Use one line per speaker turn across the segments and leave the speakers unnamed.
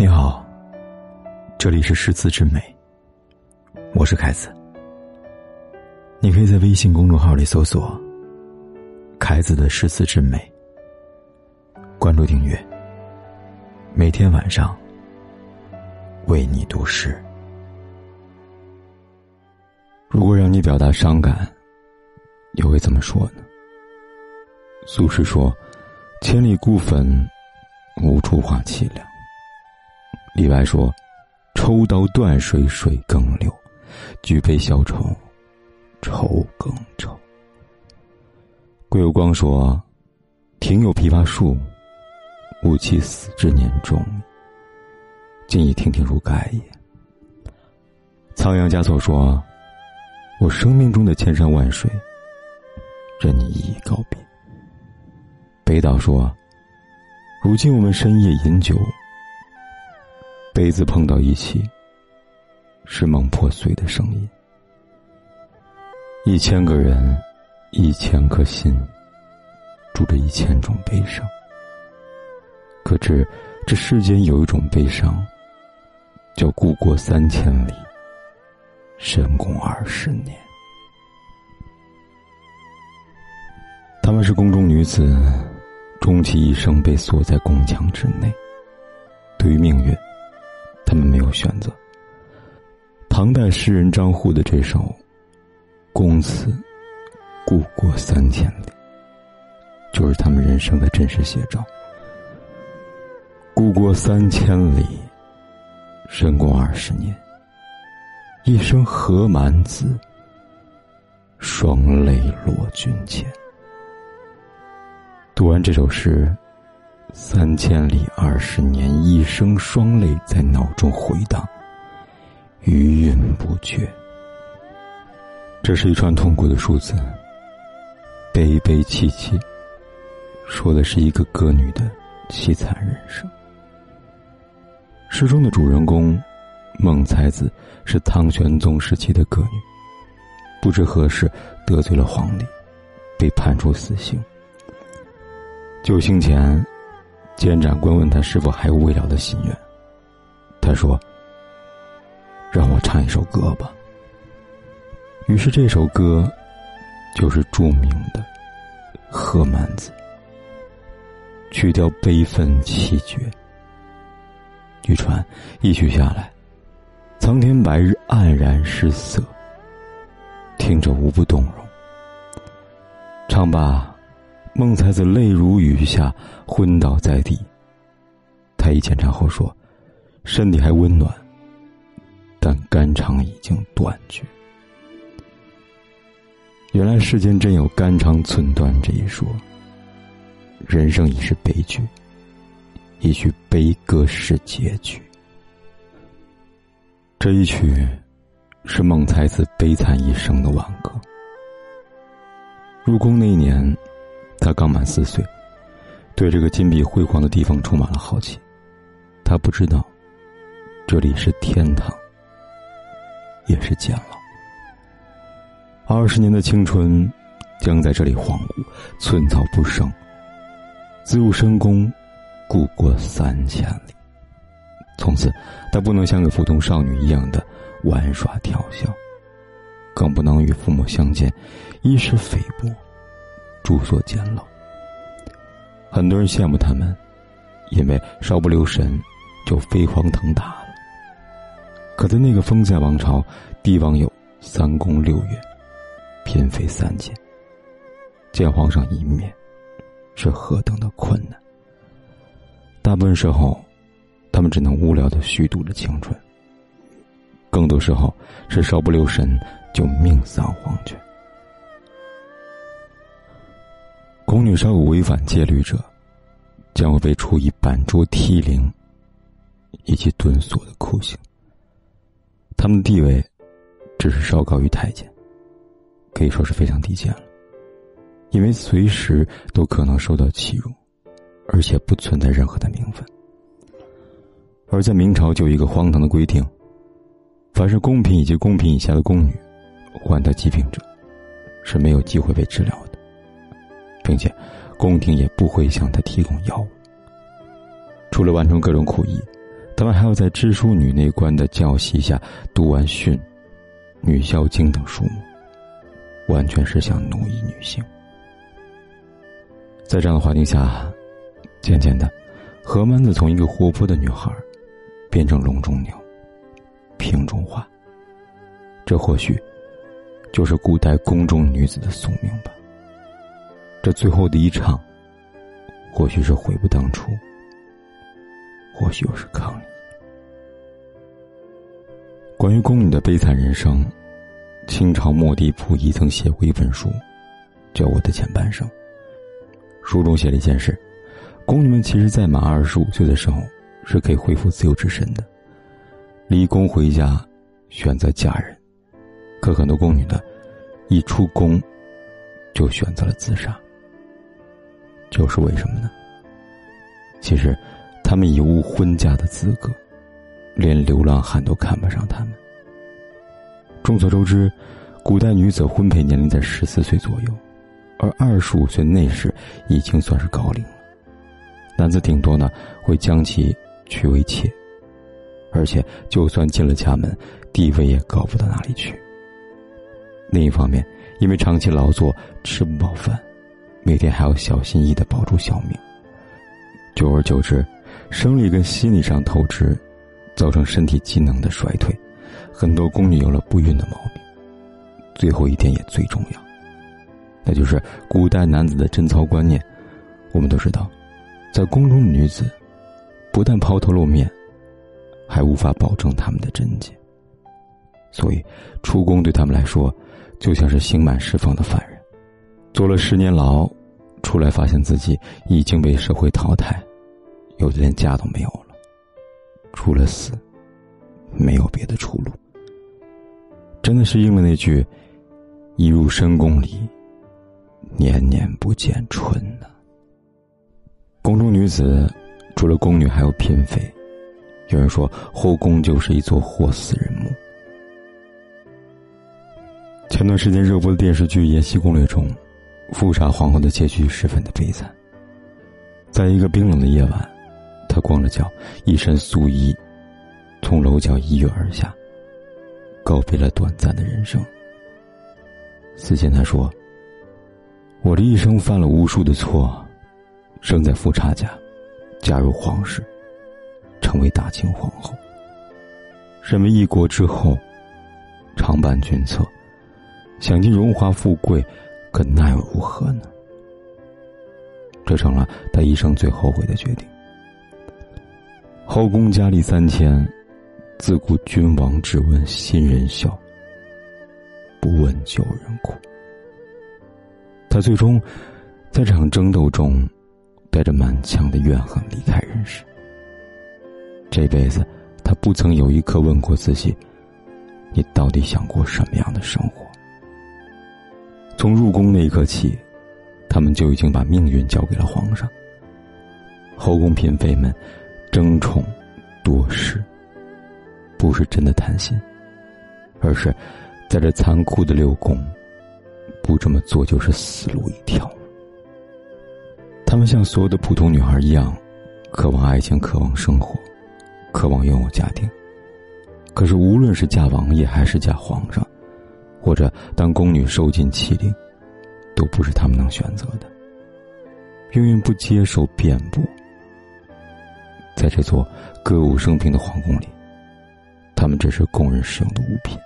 你好，这里是诗词之美，我是凯子。你可以在微信公众号里搜索“凯子的诗词之美”，关注订阅，每天晚上为你读诗。如果让你表达伤感，你会怎么说呢？苏轼说：“千里孤坟，无处话凄凉。”李白说：“抽刀断水，水更流；举杯消愁，愁更愁。”桂有光说：“庭有枇杷树，吾妻死之年终。今已亭亭如盖也。”仓央嘉措说：“我生命中的千山万水。”任你一一告别。北岛说：“如今我们深夜饮酒，杯子碰到一起，是梦破碎的声音。一千个人，一千颗心，住着一千种悲伤。可知这世间有一种悲伤，叫故国三千里，深宫二十年。”她们是宫中女子，终其一生被锁在宫墙之内。对于命运，他们没有选择。唐代诗人张祜的这首《宫词·故国三千里》，就是他们人生的真实写照。故国三千里，深宫二十年。一生何满子，双泪落君前。读完这首诗，三千里二十年，一生双泪在脑中回荡，余韵不绝。这是一串痛苦的数字，悲悲戚戚，说的是一个歌女的凄惨人生。诗中的主人公孟才子是唐玄宗时期的歌女，不知何时得罪了皇帝，被判处死刑。就刑前，监斩官问他是否还有未了的心愿。他说：“让我唱一首歌吧。”于是这首歌，就是著名的《贺曼子》。去掉悲愤气绝。据传一曲下来，苍天白日黯然失色，听者无不动容。唱罢。孟才子泪如雨下，昏倒在地。太医检查后说，身体还温暖，但肝肠已经断绝。原来世间真有肝肠寸断这一说。人生已是悲剧，一曲悲歌是结局。这一曲，是孟才子悲惨一生的挽歌。入宫那年。他刚满四岁，对这个金碧辉煌的地方充满了好奇。他不知道，这里是天堂，也是监牢。二十年的青春，将在这里荒芜，寸草不生。自入深宫，故国三千里。从此，他不能像个普通少女一样的玩耍调笑，更不能与父母相见，衣食菲薄。住所简陋，很多人羡慕他们，因为稍不留神就飞黄腾达了。可在那个封建王朝，帝王有三宫六院，嫔妃三千，见皇上一面，是何等的困难。大部分时候，他们只能无聊的虚度着青春；更多时候，是稍不留神就命丧黄泉。宫女稍有违反戒律者，将会被处以板桌、梯铃以及蹲锁的酷刑。他们的地位只是稍高于太监，可以说是非常低贱了，因为随时都可能受到欺辱，而且不存在任何的名分。而在明朝就有一个荒唐的规定：凡是宫嫔以及宫嫔以下的宫女患得疾病者，是没有机会被治疗的。并且，宫廷也不会向他提供药物。除了完成各种苦役，他们还要在知书女内官的教习下读完《训》《女孝经》等书目，完全是想奴役女性。在这样的环境下，渐渐的，何曼子从一个活泼的女孩，变成笼中鸟，瓶中花。这或许，就是古代宫中女子的宿命吧。这最后的一场，或许是悔不当初，或许又是抗议。关于宫女的悲惨人生，清朝末帝溥仪曾写过一本书，叫《我的前半生》。书中写了一件事：宫女们其实，在满二十五岁的时候，是可以恢复自由之身的，离宫回家，选择嫁人。可很多宫女呢，一出宫，就选择了自杀。就是为什么呢？其实，他们已无婚嫁的资格，连流浪汉都看不上他们。众所周知，古代女子婚配年龄在十四岁左右，而二十五岁那时已经算是高龄了。男子顶多呢会将其娶为妾，而且就算进了家门，地位也高不到哪里去。另一方面，因为长期劳作，吃不饱饭。每天还要小心翼翼的保住小命。久而久之，生理跟心理上透支，造成身体机能的衰退，很多宫女有了不孕的毛病。最后一点也最重要，那就是古代男子的贞操观念。我们都知道，在宫中的女子，不但抛头露面，还无法保证他们的贞洁。所以，出宫对他们来说，就像是刑满释放的犯人。坐了十年牢，出来发现自己已经被社会淘汰，有的连家都没有了，除了死，没有别的出路。真的是应了那句：“一入深宫里，年年不见春呢。”宫中女子，除了宫女，还有嫔妃。有人说，后宫就是一座活死人墓。前段时间热播的电视剧《延禧攻略》中。富察皇后的结局十分的悲惨。在一个冰冷的夜晚，她光着脚，一身素衣，从楼角一跃而下，告别了短暂的人生。死前她说：“我这一生犯了无数的错，生在富察家，嫁入皇室，成为大清皇后。身为一国之后，常伴君侧，享尽荣华富贵。”可那又如何呢？这成了他一生最后悔的决定。后宫佳丽三千，自古君王只问新人笑，不问旧人苦。他最终在这场争斗中，带着满腔的怨恨离开人世。这辈子，他不曾有一刻问过自己：你到底想过什么样的生活？从入宫那一刻起，他们就已经把命运交给了皇上。后宫嫔妃们争宠多事，不是真的贪心，而是在这残酷的六宫，不这么做就是死路一条。他们像所有的普通女孩一样，渴望爱情，渴望生活，渴望拥有家庭。可是，无论是嫁王爷还是嫁皇上。或者当宫女受尽欺凌，都不是他们能选择的。命运不接受辩驳，在这座歌舞升平的皇宫里，他们只是供人使用的物品。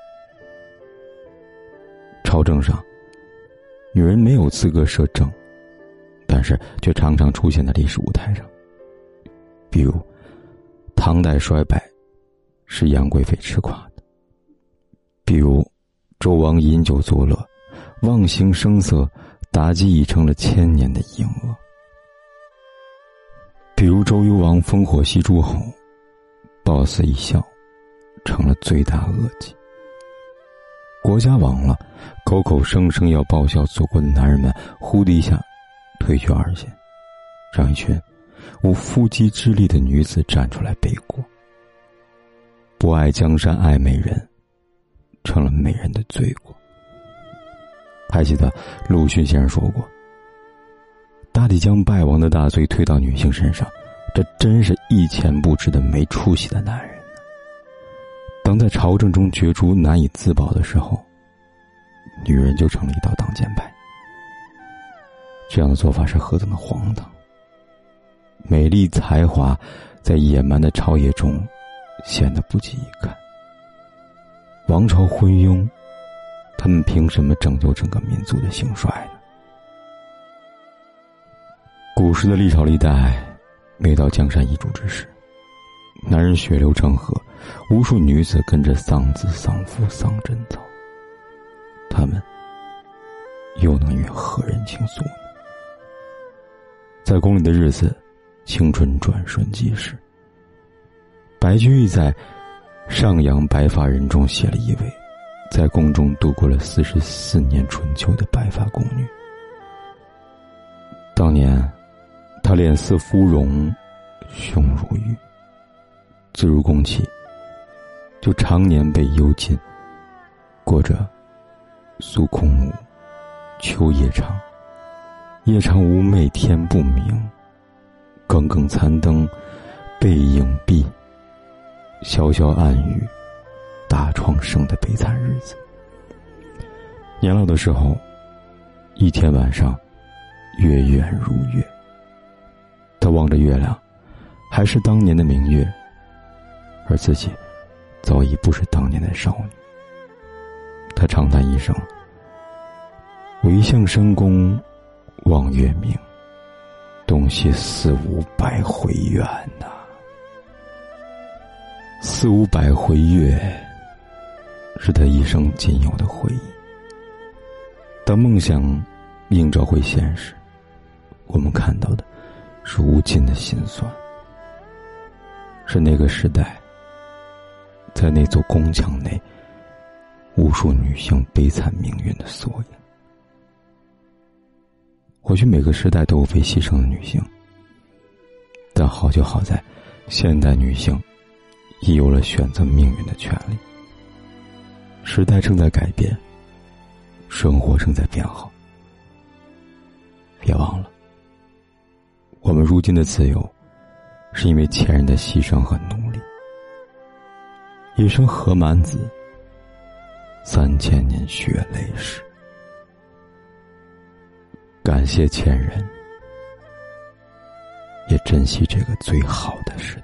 朝政上，女人没有资格摄政，但是却常常出现在历史舞台上。比如，唐代衰败，是杨贵妃吃垮的；比如。纣王饮酒作乐，忘形声色，妲己已成了千年的淫恶。比如周幽王烽火戏诸侯，暴死一笑，成了罪大恶极。国家亡了，口口声声要报效祖国的男人们，呼的一下退居二线，让一群无缚鸡之力的女子站出来背锅。不爱江山爱美人。成了美人的罪过。还记得鲁迅先生说过：“大抵将败亡的大罪推到女性身上，这真是一钱不值的没出息的男人呢。当在朝政中角逐难以自保的时候，女人就成了一道挡箭牌。这样的做法是何等的荒唐！美丽才华，在野蛮的朝野中显得不及一看。王朝昏庸，他们凭什么拯救整个民族的兴衰呢？古时的历朝历代，每到江山易主之时，男人血流成河，无数女子跟着丧子丧夫丧贞操。他们又能与何人倾诉呢？在宫里的日子。青春转瞬即逝。白居易在《上阳白发人》中写了一位，在宫中度过了四十四年春秋的白发宫女。当年，她脸似芙蓉，胸如玉。自入宫起，就常年被幽禁，过着宿空无，秋夜长，夜长无寐，天不明。耿耿残灯，背影闭。潇潇暗雨，大创生的悲惨日子。年老的时候，一天晚上，月圆如月。他望着月亮，还是当年的明月，而自己早已不是当年的少女。他长叹一声：“唯向深宫望月明。”东西四五百回圆呐，四五百回月，是他一生仅有的回忆。当梦想映照回现实，我们看到的是无尽的心酸，是那个时代，在那座宫墙内，无数女性悲惨命运的缩影。或许每个时代都有被牺牲的女性，但好就好在，现代女性已有了选择命运的权利。时代正在改变，生活正在变好。别忘了，我们如今的自由，是因为前人的牺牲和努力。一生何满子，三千年血泪史。感谢前人，也珍惜这个最好的时代。